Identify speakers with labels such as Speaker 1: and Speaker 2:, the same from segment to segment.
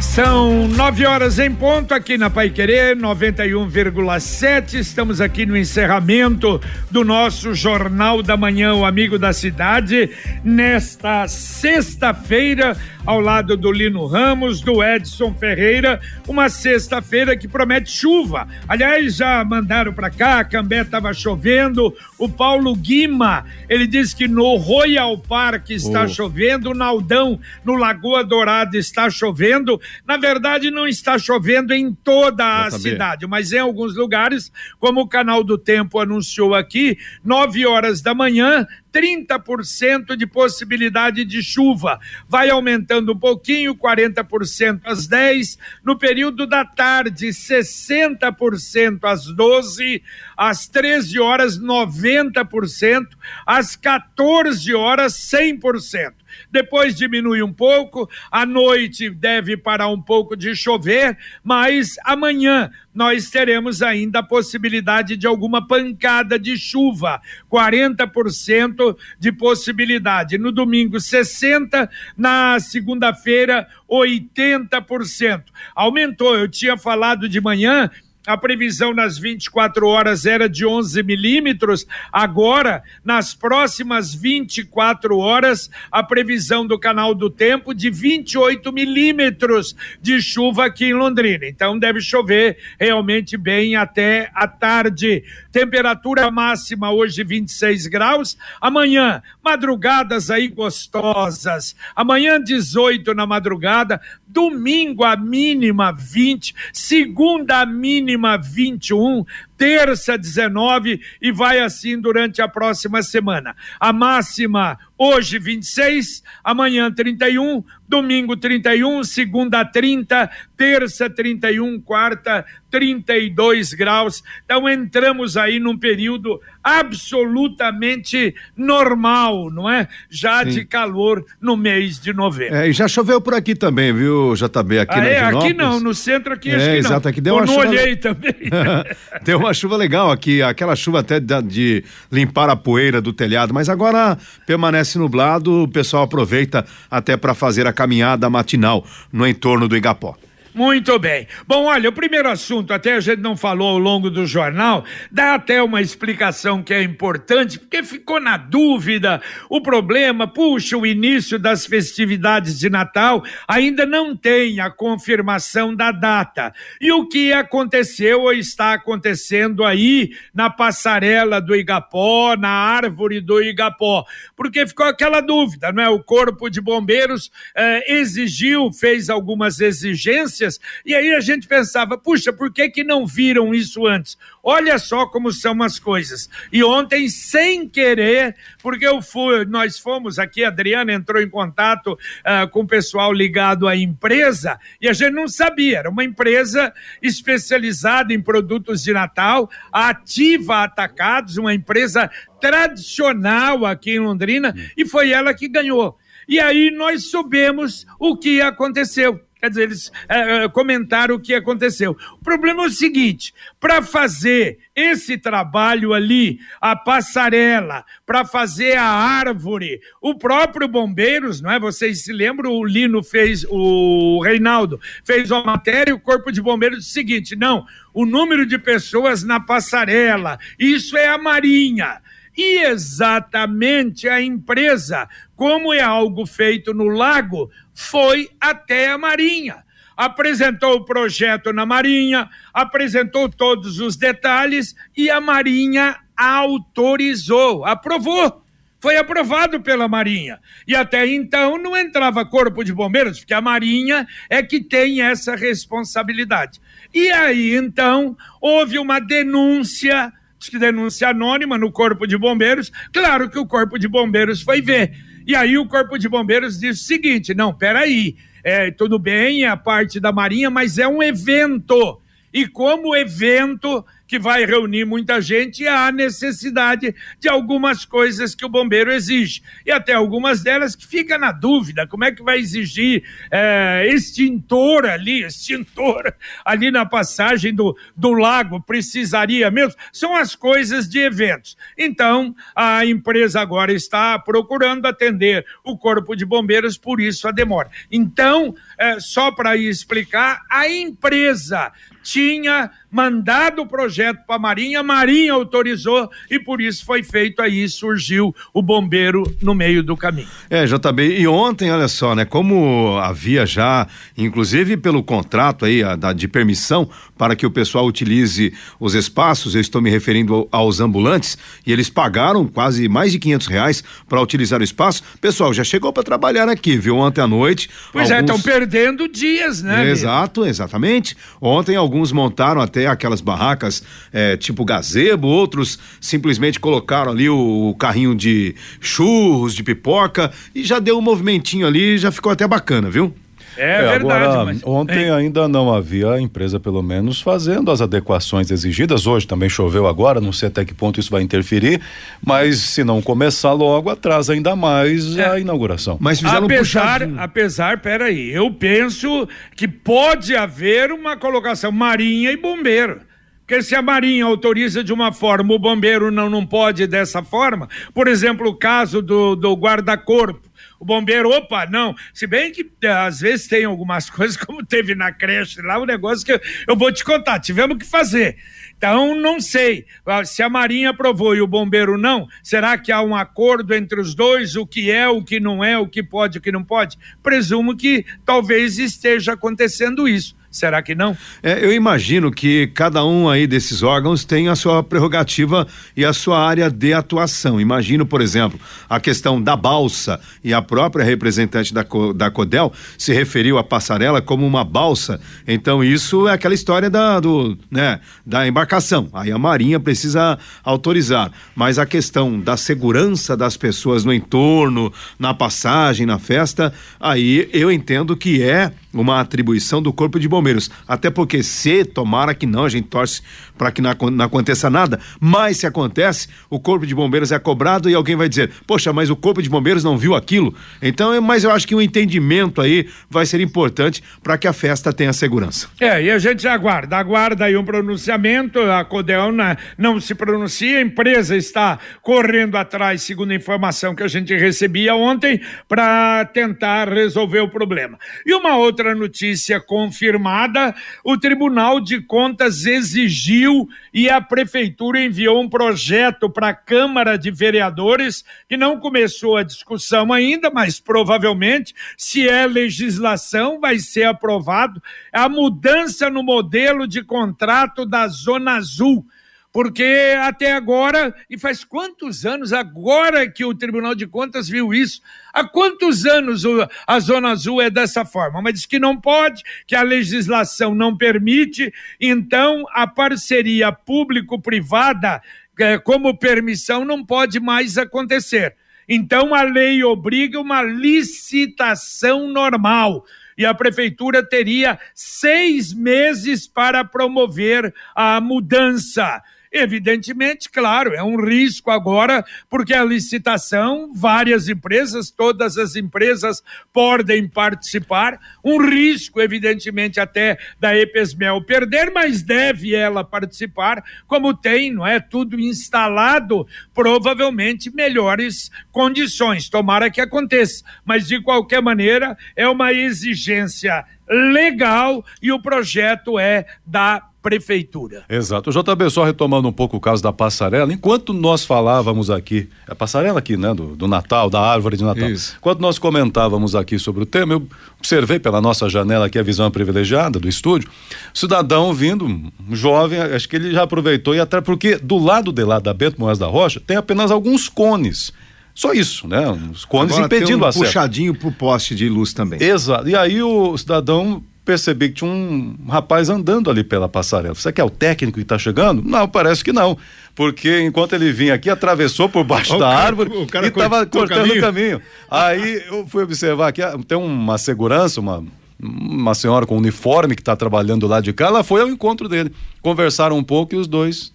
Speaker 1: São nove horas em ponto aqui na Pai Querer 91,7. Estamos aqui no encerramento do nosso Jornal da Manhã, o Amigo da Cidade, nesta sexta-feira, ao lado do Lino Ramos, do Edson Ferreira, uma sexta-feira que promete chuva. Aliás, já mandaram para cá, a Cambé estava chovendo, o Paulo Guima, ele disse que no Royal Park está oh. chovendo, no Aldão, no Lagoa Dourada está chovendo. Na verdade, não está chovendo em toda a cidade, mas em alguns lugares, como o Canal do Tempo anunciou aqui, 9 horas da manhã, 30% de possibilidade de chuva. Vai aumentando um pouquinho, 40% às 10, no período da tarde, 60% às 12, às 13 horas, 90%, às 14 horas, 100% depois diminui um pouco, à noite deve parar um pouco de chover, mas amanhã nós teremos ainda a possibilidade de alguma pancada de chuva, 40% de possibilidade. No domingo, 60%, na segunda-feira, 80%. Aumentou, eu tinha falado de manhã a previsão nas 24 horas era de 11 milímetros, agora, nas próximas 24 horas, a previsão do canal do tempo de 28 milímetros de chuva aqui em Londrina. Então deve chover realmente bem até a tarde. Temperatura máxima hoje 26 graus, amanhã madrugadas aí gostosas. Amanhã 18 na madrugada, domingo a mínima 20, segunda a mínima 21, terça 19 e vai assim durante a próxima semana. A máxima hoje 26, amanhã 31, domingo 31, segunda 30, terça 31, quarta 32 graus. Então entramos aí num período absolutamente normal, não é? Já Sim. de calor no mês de novembro.
Speaker 2: É, e já choveu por aqui também, viu, JB? Aqui ah,
Speaker 1: é, aqui não, no centro aqui é, acho que
Speaker 2: exato,
Speaker 1: não.
Speaker 2: aqui deu uma
Speaker 1: Eu
Speaker 2: chuva...
Speaker 1: não olhei também.
Speaker 2: deu uma chuva legal aqui, aquela chuva até de, de limpar a poeira do telhado, mas agora permanece nublado, o pessoal aproveita até para fazer a caminhada matinal no entorno do Igapó.
Speaker 1: Muito bem. Bom, olha, o primeiro assunto, até a gente não falou ao longo do jornal, dá até uma explicação que é importante, porque ficou na dúvida o problema, puxa, o início das festividades de Natal ainda não tem a confirmação da data. E o que aconteceu ou está acontecendo aí na passarela do Igapó, na árvore do Igapó? Porque ficou aquela dúvida, não é? O Corpo de Bombeiros eh, exigiu, fez algumas exigências e aí a gente pensava, puxa, por que que não viram isso antes? Olha só como são as coisas. E ontem, sem querer, porque eu fui, nós fomos aqui, a Adriana entrou em contato uh, com o pessoal ligado à empresa e a gente não sabia. Era uma empresa especializada em produtos de Natal, ativa atacados, uma empresa tradicional aqui em Londrina, e foi ela que ganhou. E aí nós soubemos o que aconteceu. Quer dizer, eles é, é, comentaram o que aconteceu. O problema é o seguinte: para fazer esse trabalho ali, a passarela, para fazer a árvore, o próprio Bombeiros, não é? Vocês se lembram? O Lino fez, o Reinaldo fez uma matéria e o Corpo de Bombeiros disse o seguinte: não, o número de pessoas na passarela, isso é a Marinha. E exatamente a empresa, como é algo feito no lago, foi até a Marinha. Apresentou o projeto na Marinha, apresentou todos os detalhes e a Marinha autorizou, aprovou foi aprovado pela Marinha. E até então não entrava Corpo de Bombeiros, porque a Marinha é que tem essa responsabilidade. E aí então houve uma denúncia que denúncia anônima no Corpo de Bombeiros. Claro que o Corpo de Bombeiros foi ver. E aí o Corpo de Bombeiros disse o seguinte: não, peraí, é, tudo bem, é a parte da Marinha, mas é um evento. E como evento que vai reunir muita gente, há necessidade de algumas coisas que o bombeiro exige. E até algumas delas que fica na dúvida: como é que vai exigir é, extintor ali, extintor ali na passagem do, do lago? Precisaria mesmo? São as coisas de eventos. Então, a empresa agora está procurando atender o Corpo de Bombeiros, por isso a demora. Então, é, só para explicar, a empresa tinha mandado o projeto para a Marinha, a Marinha autorizou e por isso foi feito aí, surgiu o bombeiro no meio do caminho.
Speaker 2: É, JB, e ontem, olha só, né, como havia já, inclusive pelo contrato aí a, da, de permissão para que o pessoal utilize os espaços, eu estou me referindo aos ambulantes, e eles pagaram quase mais de quinhentos reais para utilizar o espaço, pessoal, já chegou para trabalhar aqui, viu, ontem à noite.
Speaker 1: Pois alguns... é, estão perdendo dias, né?
Speaker 2: Exato, exatamente. Ontem alguns montaram até aquelas barracas é, tipo gazebo, outros simplesmente colocaram ali o, o, carrinho de churros, de pipoca e já deu um movimentinho ali, já ficou até bacana, viu?
Speaker 3: É, é verdade. Agora, mas... Ontem é. ainda não havia a empresa, pelo menos, fazendo as adequações exigidas. Hoje também choveu agora, não sei até que ponto isso vai interferir, mas se não começar logo, atrasa ainda mais é. a inauguração.
Speaker 1: Mas fizeram apesar, um apesar, peraí, eu penso que pode haver uma colocação marinha e bombeiro. Porque se a Marinha autoriza de uma forma, o bombeiro não, não pode dessa forma. Por exemplo, o caso do, do guarda-corpo o bombeiro, opa, não. Se bem que eh, às vezes tem algumas coisas, como teve na creche lá, um negócio que eu, eu vou te contar, tivemos que fazer. Então, não sei. Ah, se a Marinha aprovou e o bombeiro não, será que há um acordo entre os dois? O que é, o que não é, o que pode, o que não pode? Presumo que talvez esteja acontecendo isso. Será que não?
Speaker 2: É, eu imagino que cada um aí desses órgãos tem a sua prerrogativa e a sua área de atuação. Imagino, por exemplo, a questão da balsa e a própria representante da, da Codel se referiu à passarela como uma balsa. Então isso é aquela história da, do, né, da embarcação. Aí a Marinha precisa autorizar. Mas a questão da segurança das pessoas no entorno, na passagem, na festa, aí eu entendo que é uma atribuição do Corpo de Bombeiros. Até porque, se tomara que não, a gente torce para que não, aconteça nada, mas se acontece, o Corpo de Bombeiros é cobrado e alguém vai dizer: Poxa, mas o Corpo de Bombeiros não viu aquilo. Então, mas eu acho que o entendimento aí vai ser importante para que a festa tenha segurança.
Speaker 1: É, e a gente aguarda, aguarda aí um pronunciamento, a Codel na, não se pronuncia, a empresa está correndo atrás, segundo a informação que a gente recebia ontem, para tentar resolver o problema. E uma outra notícia confirmada: o Tribunal de Contas exigiu e a Prefeitura enviou um projeto para a Câmara de Vereadores, que não começou a discussão ainda, mas provavelmente, se é legislação, vai ser aprovado a mudança no modelo de contrato da Zona Azul porque até agora, e faz quantos anos agora que o Tribunal de Contas viu isso? Há quantos anos a Zona Azul é dessa forma? Mas diz que não pode, que a legislação não permite, então a parceria público-privada, é, como permissão, não pode mais acontecer. Então a lei obriga uma licitação normal e a prefeitura teria seis meses para promover a mudança. Evidentemente, claro, é um risco agora, porque a licitação, várias empresas, todas as empresas podem participar. Um risco, evidentemente, até da Epesmel perder, mas deve ela participar, como tem, não é? Tudo instalado, provavelmente melhores condições. Tomara que aconteça, mas de qualquer maneira, é uma exigência legal e o projeto é da prefeitura.
Speaker 3: Exato. O JB, só retomando um pouco o caso da passarela, enquanto nós falávamos aqui, a passarela aqui, né, do, do Natal, da árvore de Natal, Isso. enquanto nós comentávamos aqui sobre o tema, eu observei pela nossa janela aqui a visão privilegiada do estúdio, cidadão vindo, um jovem, acho que ele já aproveitou e até porque do lado de lá da Bento Moés da Rocha tem apenas alguns cones. Só isso, né? Os cones Agora impedindo tem um o acesso.
Speaker 2: puxadinho pro poste de luz também.
Speaker 3: Exato. E aí o cidadão percebi que tinha um rapaz andando ali pela passarela. Você que é o técnico que está chegando? Não, parece que não. Porque enquanto ele vinha aqui, atravessou por baixo o da cara, árvore e estava cortando o caminho. o caminho. Aí eu fui observar aqui, ah, tem uma segurança, uma uma senhora com uniforme que está trabalhando lá de cá, ela foi ao encontro dele. Conversaram um pouco e os dois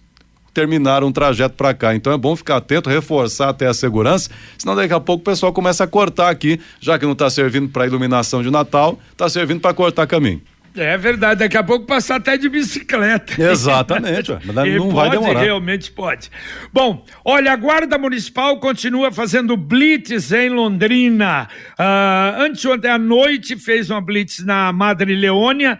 Speaker 3: terminaram um trajeto para cá. Então é bom ficar atento, reforçar até a segurança, senão daqui a pouco o pessoal começa a cortar aqui, já que não está servindo para iluminação de Natal, está servindo para cortar caminho.
Speaker 1: É verdade, daqui a pouco passar até de bicicleta.
Speaker 3: Exatamente, mas não
Speaker 1: vai demorar. Realmente pode. Bom, olha, a Guarda Municipal continua fazendo blitz em Londrina. Uh, anteontem à noite fez uma blitz na Madre Leônia,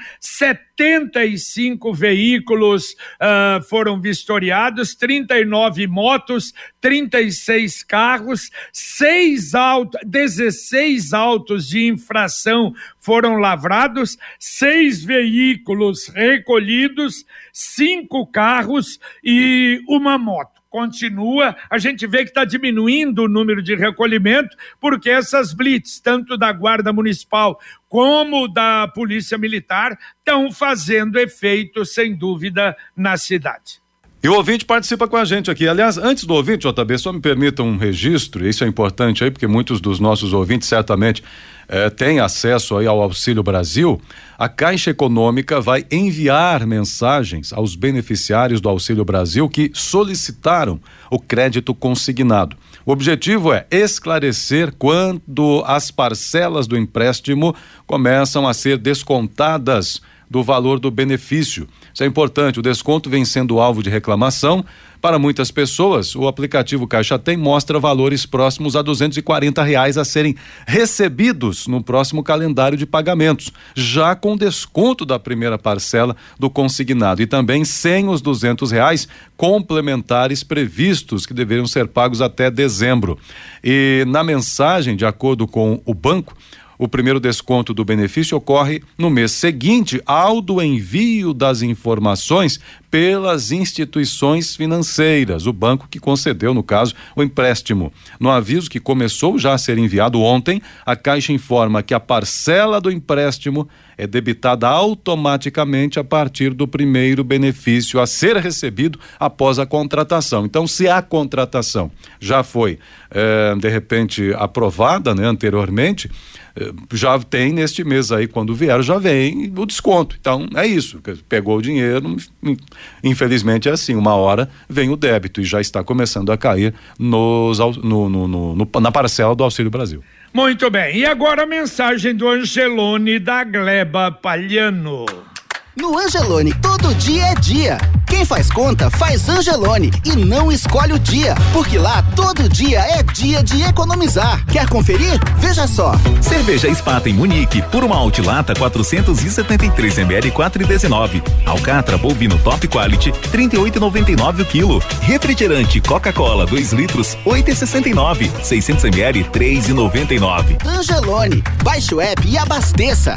Speaker 1: 75 veículos uh, foram vistoriados, 39 motos, 36 carros, seis autos, 16 autos de infração foram lavrados, seis veículos recolhidos, cinco carros e uma moto continua, a gente vê que está diminuindo o número de recolhimento, porque essas blitz, tanto da Guarda Municipal como da Polícia Militar, estão fazendo efeito, sem dúvida, na cidade.
Speaker 3: E o ouvinte participa com a gente aqui. Aliás, antes do ouvinte, JB, só me permita um registro, isso é importante aí, porque muitos dos nossos ouvintes certamente eh, têm acesso aí ao Auxílio Brasil. A Caixa Econômica vai enviar mensagens aos beneficiários do Auxílio Brasil que solicitaram o crédito consignado. O objetivo é esclarecer quando as parcelas do empréstimo começam a ser descontadas do valor do benefício. Isso é importante. O desconto vem sendo alvo de reclamação. Para muitas pessoas, o aplicativo Caixa Tem mostra valores próximos a e reais a serem recebidos no próximo calendário de pagamentos, já com desconto da primeira parcela do consignado e também sem os duzentos reais complementares previstos que deveriam ser pagos até dezembro. E na mensagem, de acordo com o banco, o primeiro desconto do benefício ocorre no mês seguinte ao do envio das informações pelas instituições financeiras, o banco que concedeu, no caso, o empréstimo. No aviso que começou já a ser enviado ontem, a Caixa informa que a parcela do empréstimo é debitada automaticamente a partir do primeiro benefício a ser recebido após a contratação. Então, se a contratação já foi, eh, de repente, aprovada né, anteriormente, eh, já tem neste mês aí, quando vier, já vem o desconto. Então, é isso. Pegou o dinheiro, infelizmente é assim, uma hora vem o débito e já está começando a cair nos, no, no, no, na parcela do Auxílio Brasil.
Speaker 1: Muito bem. E agora a mensagem do Angelone da Gleba Palhano.
Speaker 4: No Angelone, todo dia é dia. Quem faz conta, faz Angelone e não escolhe o dia, porque lá todo dia é dia de economizar. Quer conferir? Veja só.
Speaker 5: Cerveja Espata em Munique, por uma altilata 473 ml 4,19. Alcatra bovino Top Quality 38,99 o quilo. Refrigerante Coca-Cola 2 litros 8,69. 600 ml 3,99.
Speaker 4: Angelone, baixe o app e abasteça.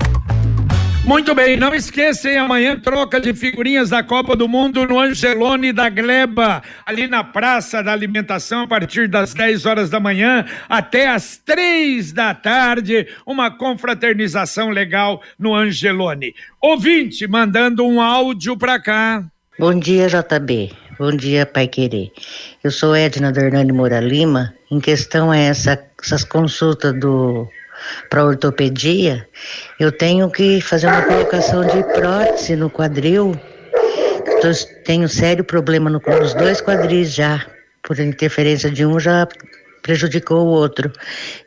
Speaker 1: Muito bem, não esqueçam, amanhã troca de figurinhas da Copa do Mundo no Angelone da Gleba, ali na Praça da Alimentação, a partir das 10 horas da manhã até as 3 da tarde, uma confraternização legal no Angelone. Ouvinte, mandando um áudio para cá.
Speaker 6: Bom dia, JB. Bom dia, Pai Querer. Eu sou Edna Dernani Moura Lima. Em questão é essa, essas consultas do para ortopedia, eu tenho que fazer uma colocação de prótese no quadril. Tô, tenho sério problema no, nos dois quadris já, por interferência de um já prejudicou o outro.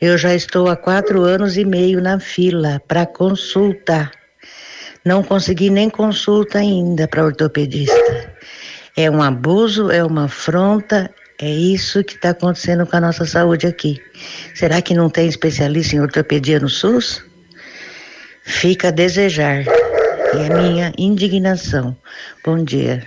Speaker 6: Eu já estou há quatro anos e meio na fila para consulta. Não consegui nem consulta ainda para ortopedista. É um abuso, é uma afronta, é isso que está acontecendo com a nossa saúde aqui. Será que não tem especialista em ortopedia no SUS? Fica a desejar. E é minha indignação. Bom dia.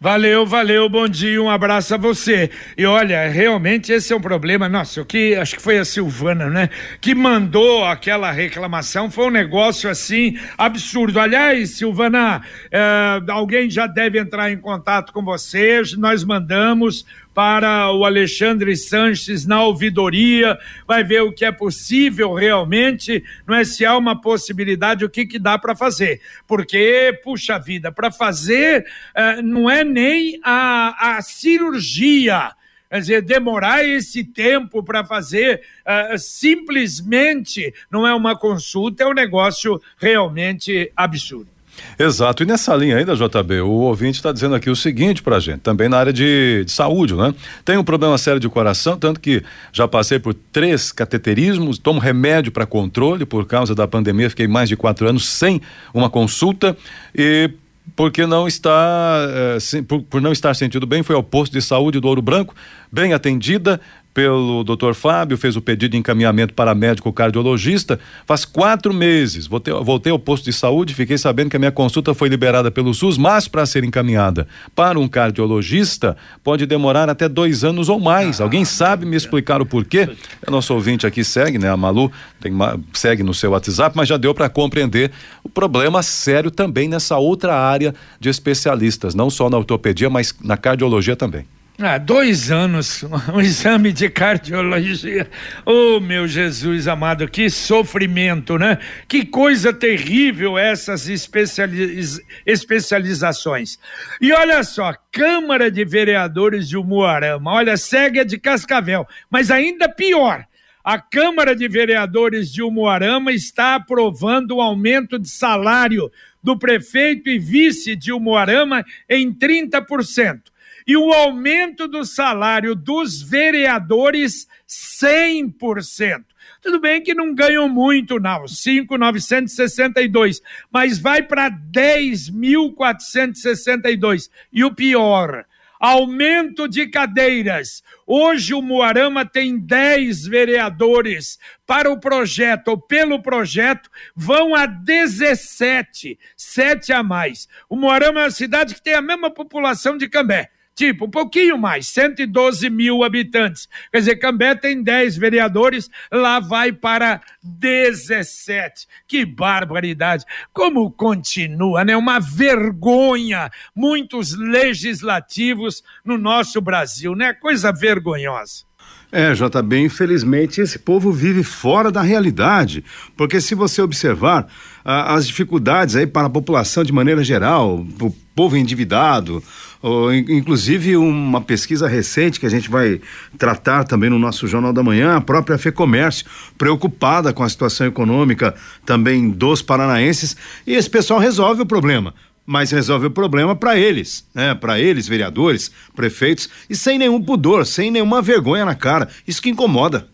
Speaker 1: Valeu, valeu, bom dia, um abraço a você. E olha, realmente esse é um problema. Nossa, o que acho que foi a Silvana, né? Que mandou aquela reclamação. Foi um negócio assim absurdo. Aliás, Silvana, eh, alguém já deve entrar em contato com você. Nós mandamos para o Alexandre Sanches na ouvidoria, vai ver o que é possível realmente, não é se há uma possibilidade, o que, que dá para fazer. Porque, puxa vida, para fazer uh, não é nem a, a cirurgia Quer dizer, demorar esse tempo para fazer uh, simplesmente não é uma consulta, é um negócio realmente absurdo.
Speaker 3: Exato. E nessa linha ainda, JB, o ouvinte está dizendo aqui o seguinte pra gente, também na área de, de, saúde, né? Tenho um problema sério de coração, tanto que já passei por três cateterismos, tomo remédio para controle por causa da pandemia, fiquei mais de quatro anos sem uma consulta e porque não está, eh, por, não estar sentindo bem, foi ao posto de saúde do Ouro Branco, bem atendida, pelo doutor Fábio, fez o pedido de encaminhamento para médico cardiologista. Faz quatro meses. Voltei, voltei ao posto de saúde, fiquei sabendo que a minha consulta foi liberada pelo SUS, mas para ser encaminhada para um cardiologista pode demorar até dois anos ou mais. Ah, Alguém sabe me explicar o porquê? O nosso ouvinte aqui segue, né? A Malu tem, segue no seu WhatsApp, mas já deu para compreender o problema sério também nessa outra área de especialistas, não só na ortopedia, mas na cardiologia também.
Speaker 1: Ah, dois anos, um exame de cardiologia. Oh, meu Jesus amado, que sofrimento, né? Que coisa terrível essas especializ... especializações. E olha só, Câmara de Vereadores de Umuarama, olha, segue a de Cascavel, mas ainda pior. A Câmara de Vereadores de Umuarama está aprovando o aumento de salário do prefeito e vice de Umuarama em 30% e o aumento do salário dos vereadores 100%. Tudo bem que não ganham muito, não, 5,962, mas vai para 10.462. E o pior, aumento de cadeiras. Hoje o Moarama tem 10 vereadores. Para o projeto ou pelo projeto, vão a 17, 7 a mais. O Moarama é uma cidade que tem a mesma população de Cambé tipo, um pouquinho mais, 112 mil habitantes. Quer dizer, Cambé tem 10 vereadores, lá vai para 17. Que barbaridade! Como continua, né? Uma vergonha. Muitos legislativos no nosso Brasil, né? Coisa vergonhosa.
Speaker 2: É, JB, infelizmente esse povo vive fora da realidade, porque se você observar as dificuldades aí para a população de maneira geral, o povo endividado, ou, inclusive uma pesquisa recente que a gente vai tratar também no nosso Jornal da Manhã, a própria FEComércio, preocupada com a situação econômica também dos paranaenses, e esse pessoal resolve o problema mas resolve o problema para eles, né? Para eles, vereadores, prefeitos, e sem nenhum pudor, sem nenhuma vergonha na cara. Isso que incomoda.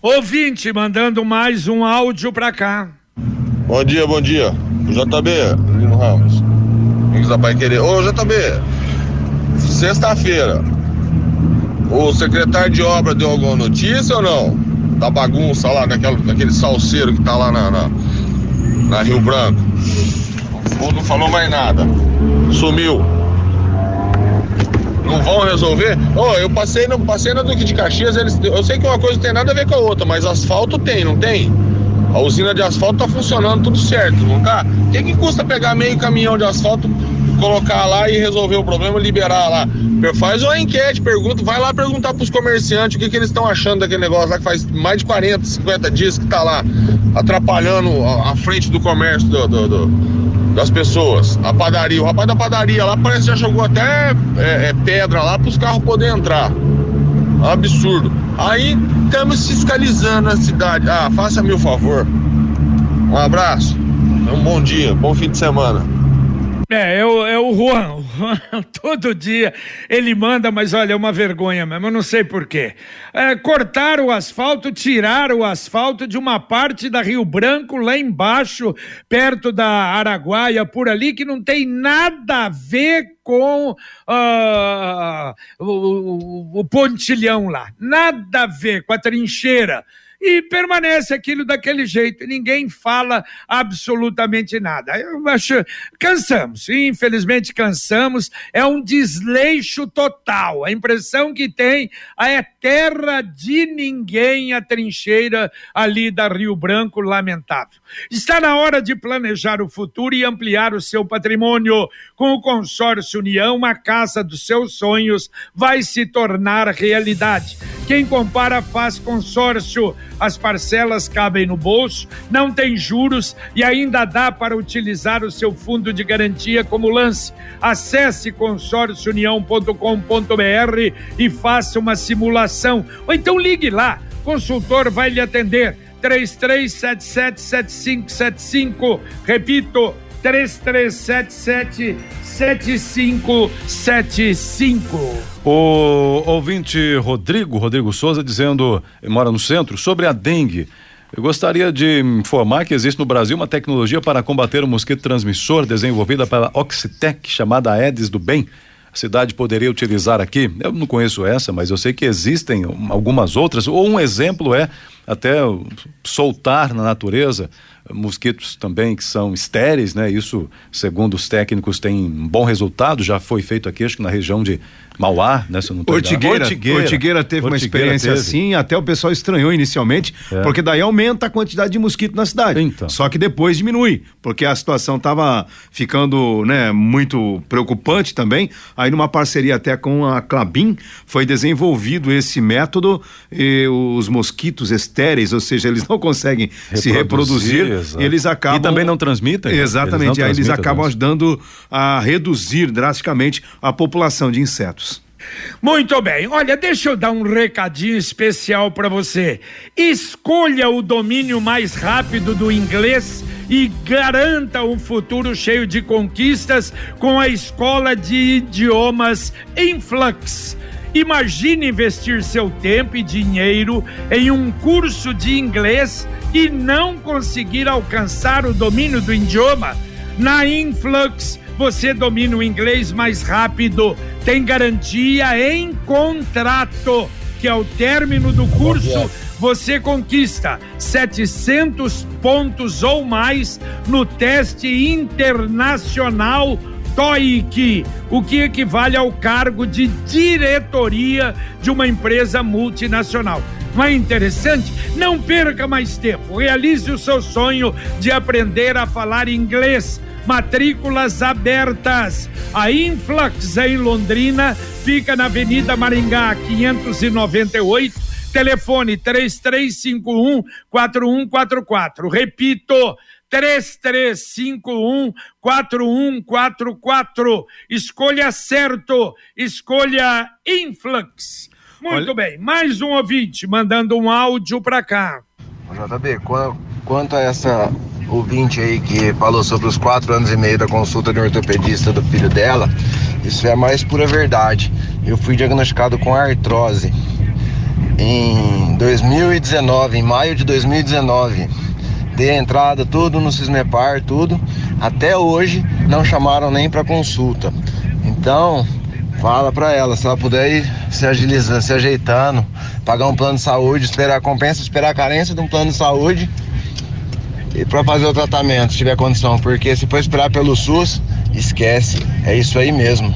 Speaker 1: Ouvinte mandando mais um áudio para cá.
Speaker 7: Bom dia, bom dia. JB, Lino Ramos. Amigos da Pai Querer. Ô, JB, sexta-feira, o secretário de obra deu alguma notícia ou não? Da bagunça lá, naquela, naquele salseiro que tá lá na, na, na Rio Branco. Ou não falou mais nada. Sumiu. Não vão resolver? Oh, eu passei, no, passei na Duque de Caxias, eles, eu sei que uma coisa não tem nada a ver com a outra, mas asfalto tem, não tem? A usina de asfalto tá funcionando tudo certo, não tá? O que, que custa pegar meio caminhão de asfalto, colocar lá e resolver o problema, liberar lá? Faz uma enquete, pergunta, vai lá perguntar pros comerciantes o que, que eles estão achando daquele negócio lá que faz mais de 40, 50 dias que tá lá atrapalhando a, a frente do comércio do, do, do das pessoas. A padaria, o rapaz da padaria lá parece que já jogou até é, é, pedra lá para os carros poderem entrar. Absurdo. Aí estamos fiscalizando a cidade. Ah, faça-me o favor. Um abraço. Um bom dia, bom fim de semana.
Speaker 1: É, é o, é o Juan. Todo dia ele manda, mas olha, é uma vergonha mesmo, eu não sei porquê. É, cortar o asfalto, tirar o asfalto de uma parte da Rio Branco, lá embaixo, perto da Araguaia, por ali, que não tem nada a ver com uh, o, o, o pontilhão lá. Nada a ver com a trincheira e permanece aquilo daquele jeito. Ninguém fala absolutamente nada. Eu acho, cansamos, infelizmente cansamos. É um desleixo total. A impressão que tem é terra de ninguém a trincheira ali da Rio Branco, lamentável. Está na hora de planejar o futuro e ampliar o seu patrimônio. Com o consórcio União, a casa dos seus sonhos vai se tornar realidade. Quem compara faz consórcio. As parcelas cabem no bolso, não tem juros e ainda dá para utilizar o seu fundo de garantia como lance. Acesse consórciounião.com.br e faça uma simulação. Ou então ligue lá, consultor vai lhe atender. 33777575. Repito, 3377 7575.
Speaker 3: O ouvinte Rodrigo, Rodrigo Souza, dizendo, mora no centro, sobre a dengue. Eu gostaria de informar que existe no Brasil uma tecnologia para combater o mosquito transmissor desenvolvida pela Oxitec, chamada Aedes do Bem. A cidade poderia utilizar aqui. Eu não conheço essa, mas eu sei que existem algumas outras. Ou um exemplo é até soltar na natureza mosquitos também que são estéreis, né? Isso, segundo os técnicos, tem um bom resultado. Já foi feito aqui, acho que na região de Mauá, né? Se eu não
Speaker 2: Ortigueira, Ortigueira, Ortigueira teve Ortigueira uma experiência teve. assim, até o pessoal estranhou inicialmente, é. porque daí aumenta a quantidade de mosquito na cidade. Então. Só que depois diminui, porque a situação estava ficando, né, muito preocupante também. Aí numa parceria até com a Clabin, foi desenvolvido esse método e os mosquitos estéreis, ou seja, eles não conseguem reproduzir, se reproduzir, exato. eles acabam
Speaker 3: E também não transmitem.
Speaker 2: Né? Exatamente, eles aí eles acabam ajudando a reduzir drasticamente a população de insetos.
Speaker 1: Muito bem, olha, deixa eu dar um recadinho especial para você. Escolha o domínio mais rápido do inglês e garanta um futuro cheio de conquistas com a escola de idiomas Influx. Imagine investir seu tempo e dinheiro em um curso de inglês e não conseguir alcançar o domínio do idioma. Na Influx, você domina o inglês mais rápido tem garantia em contrato, que ao término do curso você conquista 700 pontos ou mais no teste internacional TOEIC, o que equivale ao cargo de diretoria de uma empresa multinacional. Não é interessante? Não perca mais tempo. Realize o seu sonho de aprender a falar inglês matrículas abertas. A Influx em Londrina fica na Avenida Maringá, 598. Telefone 3351 4144. Repito, 3351 4144. Escolha certo, escolha Influx. Muito Olha... bem, mais um ouvinte mandando um áudio para cá.
Speaker 8: JB, quanto a essa ouvinte aí que falou sobre os quatro anos e meio da consulta de ortopedista do filho dela, isso é a mais pura verdade. Eu fui diagnosticado com artrose em 2019, em maio de 2019. Dei entrada tudo no Cismepar, tudo. Até hoje não chamaram nem para consulta. Então, fala para ela, se ela puder ir se agilizando, se ajeitando, pagar um plano de saúde, esperar a compensa, esperar a carência de um plano de saúde e para fazer o tratamento, se tiver condição, porque se for esperar pelo SUS, esquece. É isso aí mesmo.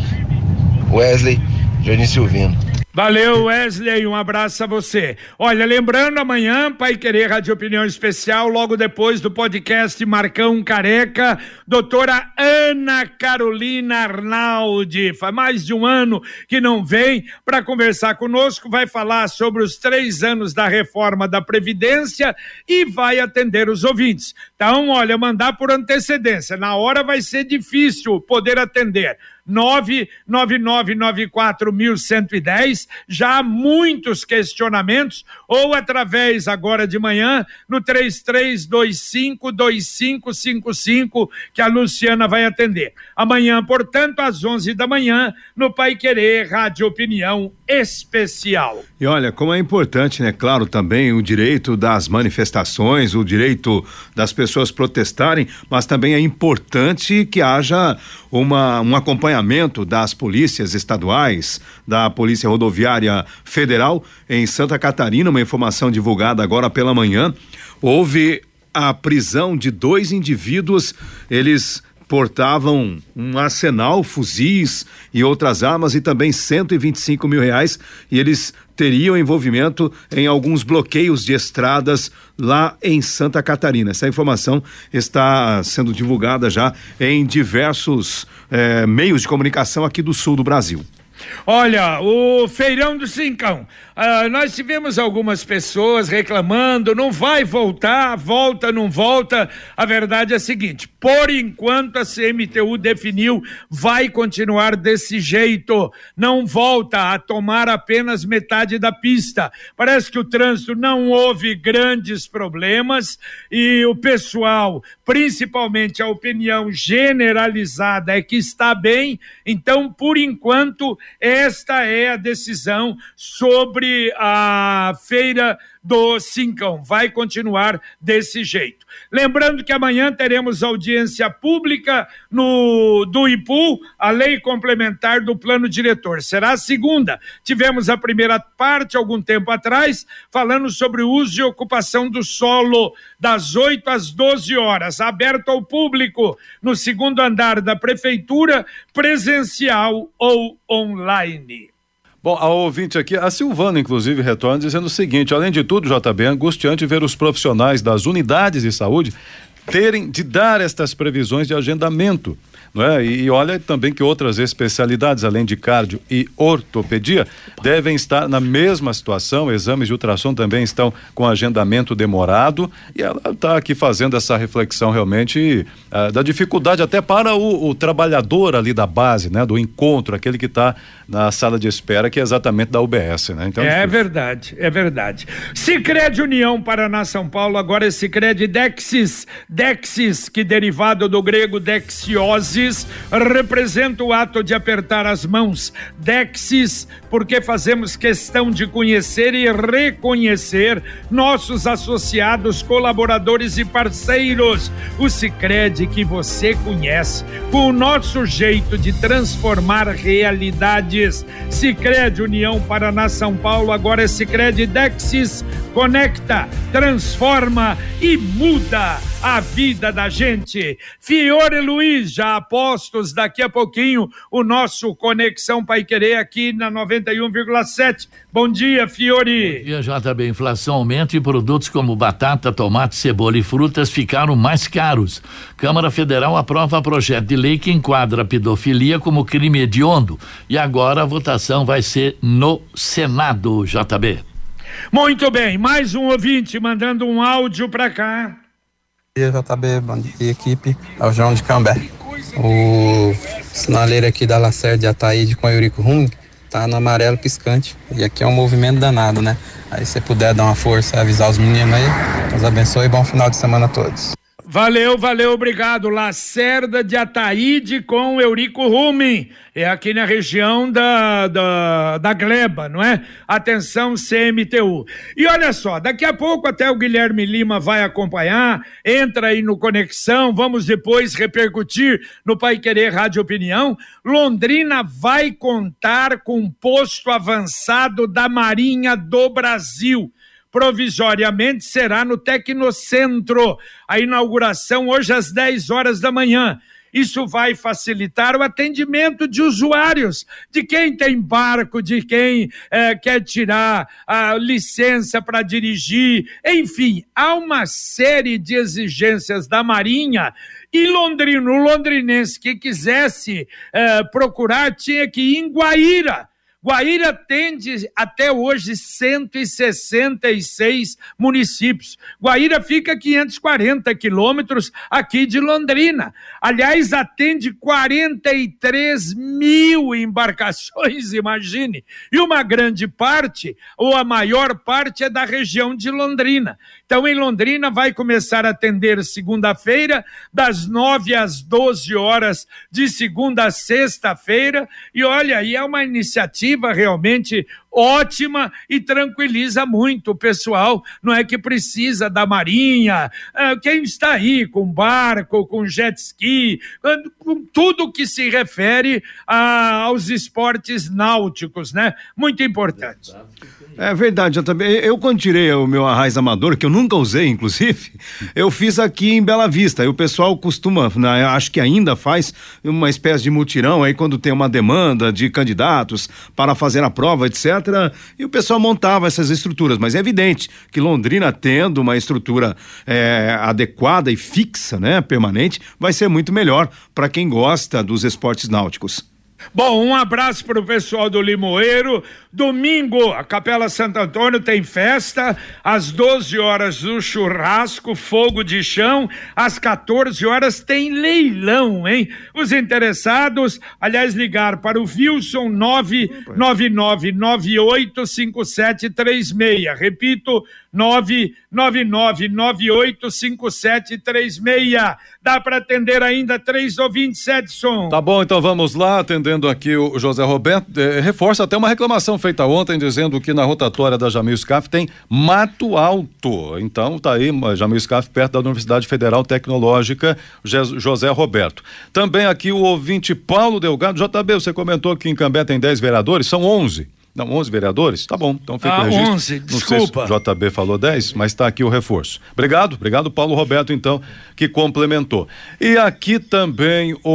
Speaker 8: Wesley Johnny Silvino.
Speaker 1: Valeu, Wesley, um abraço a você. Olha, lembrando, amanhã, Pai Querer Rádio Opinião Especial, logo depois do podcast Marcão Careca, doutora Ana Carolina Arnaldi, faz mais de um ano que não vem para conversar conosco, vai falar sobre os três anos da reforma da Previdência e vai atender os ouvintes. Então, olha, mandar por antecedência, na hora vai ser difícil poder atender. 999941110. Já há muitos questionamentos, ou através agora de manhã, no 33252555, que a Luciana vai atender. Amanhã, portanto, às 11 da manhã, no Pai Querer Rádio Opinião Especial.
Speaker 2: E olha, como é importante, né? Claro, também o direito das manifestações, o direito das pessoas protestarem, mas também é importante que haja uma, um acompanhamento das polícias estaduais, da Polícia Rodoviária Federal em Santa Catarina, uma informação divulgada agora pela manhã. Houve a prisão de dois indivíduos, eles portavam um arsenal, fuzis e outras armas e também 125 mil reais e eles teriam envolvimento em alguns bloqueios de estradas lá em Santa Catarina. Essa informação está sendo divulgada já em diversos eh, meios de comunicação aqui do sul do Brasil.
Speaker 1: Olha, o Feirão do Cincão. Uh, nós tivemos algumas pessoas reclamando, não vai voltar, volta, não volta. A verdade é a seguinte: por enquanto a CMTU definiu, vai continuar desse jeito, não volta a tomar apenas metade da pista. Parece que o trânsito não houve grandes problemas e o pessoal, principalmente a opinião generalizada é que está bem. Então, por enquanto, esta é a decisão sobre a feira do Cincão. Vai continuar desse jeito. Lembrando que amanhã teremos audiência pública no do IPU, a lei complementar do plano diretor. Será a segunda. Tivemos a primeira parte algum tempo atrás, falando sobre o uso e ocupação do solo das 8 às 12 horas, aberto ao público no segundo andar da prefeitura, presencial ou online.
Speaker 3: Bom, a ouvinte aqui, a Silvana, inclusive, retorna dizendo o seguinte: além de tudo, JB, é angustiante ver os profissionais das unidades de saúde terem de dar estas previsões de agendamento. Não é? E, olha também que outras especialidades, além de cardio e ortopedia, devem estar na mesma situação. Exames de ultrassom também estão com agendamento demorado. E ela está aqui fazendo essa reflexão realmente uh, da dificuldade até para o, o, trabalhador ali da base, né? Do encontro, aquele que está na sala de espera, que é exatamente da UBS, né?
Speaker 1: Então, é verdade, é verdade. Sicredi União Paraná São Paulo, agora é Sicredi Dexis, Dexis, que derivado do grego dexioses, representa o ato de apertar as mãos. Dexis, porque fazemos questão de conhecer e reconhecer nossos associados, colaboradores e parceiros. O Sicredi que você conhece, com o nosso jeito de transformar realidade Lages. Sicredi União Paraná São Paulo, agora é Sicredi Dexis, conecta, transforma e muda a vida da gente. Fiore Luiz, já apostos daqui a pouquinho o nosso Conexão Pai Querer aqui na 91,7. Bom dia, Fiore.
Speaker 9: Bom dia, JB. Inflação aumenta e produtos como batata, tomate, cebola e frutas ficaram mais caros. Câmara Federal aprova projeto de lei que enquadra a pedofilia como crime hediondo. E agora a votação vai ser no Senado, JB.
Speaker 1: Muito bem, mais um ouvinte mandando um áudio para cá
Speaker 10: dia, JB, bom dia, equipe. É o João de Cambé. O sinaleiro aqui da Lacerda de Ataíde com Eurico Rum tá no amarelo piscante. E aqui é um movimento danado, né? Aí se puder dar uma força, avisar os meninos aí. Deus abençoe e bom final de semana a todos.
Speaker 1: Valeu, valeu, obrigado. Lacerda de Ataíde com Eurico Rumen. É aqui na região da, da, da Gleba, não é? Atenção, CMTU. E olha só, daqui a pouco até o Guilherme Lima vai acompanhar. Entra aí no Conexão, vamos depois repercutir no Pai Querer Rádio Opinião. Londrina vai contar com posto avançado da Marinha do Brasil provisoriamente será no Tecnocentro. A inauguração hoje às 10 horas da manhã. Isso vai facilitar o atendimento de usuários, de quem tem barco, de quem é, quer tirar a licença para dirigir, enfim, há uma série de exigências da Marinha. E Londrino, o londrinense que quisesse é, procurar tinha que ir em Guaíra Guaíra atende até hoje 166 municípios. Guaíra fica a 540 quilômetros aqui de Londrina. Aliás, atende 43 mil embarcações, imagine. E uma grande parte, ou a maior parte, é da região de Londrina. Então, em Londrina, vai começar a atender segunda-feira, das 9 às 12 horas, de segunda a sexta-feira. E olha, aí é uma iniciativa realmente ótima e tranquiliza muito o pessoal. Não é que precisa da marinha, é, quem está aí com barco, com jet ski, com tudo que se refere a, aos esportes náuticos, né? Muito importante.
Speaker 2: Verdade, eu também. Eu quando tirei o meu arraiz amador, que eu nunca usei, inclusive, eu fiz aqui em Bela Vista. E o pessoal costuma, né, acho que ainda faz uma espécie de mutirão aí quando tem uma demanda de candidatos para fazer a prova, etc. E o pessoal montava essas estruturas. Mas é evidente que Londrina tendo uma estrutura é, adequada e fixa, né, permanente, vai ser muito melhor para quem gosta dos esportes náuticos.
Speaker 1: Bom, um abraço para o pessoal do Limoeiro. Domingo, a Capela Santo Antônio tem festa. Às 12 horas, o churrasco, fogo de chão. Às 14 horas, tem leilão, hein? Os interessados, aliás, ligar para o Wilson 999985736. Repito, 999985736. Dá para atender ainda três ouvintes, Edson.
Speaker 3: Tá bom, então vamos lá, atendendo aqui o José Roberto. Eh, reforça até uma reclamação feita ontem, dizendo que na rotatória da Jamil Scaf tem mato alto. Então tá aí, Jamil Scaf, perto da Universidade Federal Tecnológica José Roberto. Também aqui o ouvinte Paulo Delgado. JB, você comentou que em Cambé tem 10 vereadores, são 11. Não, 11 vereadores? Tá bom, então fica
Speaker 1: ah,
Speaker 3: o registro.
Speaker 1: 11, desculpa.
Speaker 3: Não sei se JB falou 10, mas está aqui o reforço. Obrigado, obrigado Paulo Roberto, então, que complementou. E aqui também o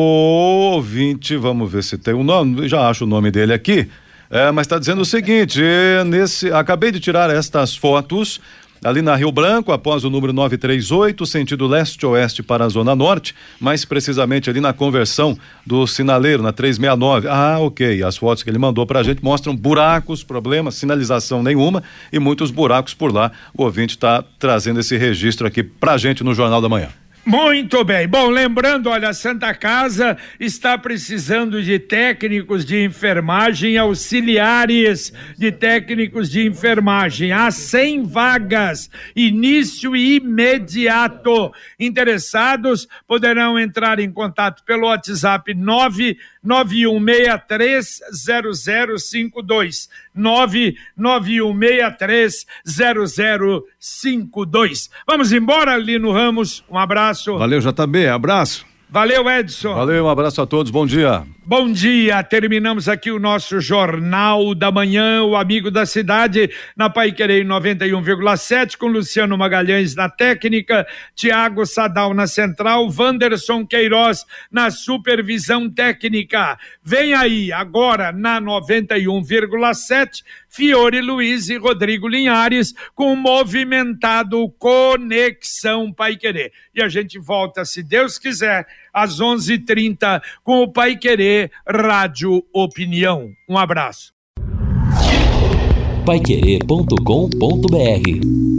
Speaker 3: ouvinte, vamos ver se tem o um nome, já acho o nome dele aqui, é, mas está dizendo o seguinte, nesse, acabei de tirar estas fotos ali na Rio Branco, após o número 938, sentido leste-oeste para a Zona Norte, mais precisamente ali na conversão do sinaleiro, na 369. Ah, ok. As fotos que ele mandou para a gente mostram buracos, problemas, sinalização nenhuma e muitos buracos por lá. O ouvinte está trazendo esse registro aqui para a gente no Jornal da Manhã.
Speaker 1: Muito bem. Bom, lembrando, olha, a Santa Casa está precisando de técnicos de enfermagem, auxiliares de técnicos de enfermagem. Há 100 vagas, início imediato. Interessados poderão entrar em contato pelo WhatsApp 991630052. 991630052. Vamos embora, Lino Ramos. Um abraço abraço.
Speaker 2: Valeu, JB, abraço.
Speaker 1: Valeu, Edson.
Speaker 3: Valeu, um abraço a todos, bom dia.
Speaker 1: Bom dia, terminamos aqui o nosso Jornal da Manhã, o Amigo da Cidade, na Pai Querer 91,7, com Luciano Magalhães na técnica, Tiago Sadal na central, Wanderson Queiroz na supervisão técnica. Vem aí, agora na 91,7, Fiore Luiz e Rodrigo Linhares, com o movimentado Conexão Pai Querer. E a gente volta, se Deus quiser, às 11:30 com o Pai Querer Rádio Opinião. Um abraço.
Speaker 11: Paiquerê.com.br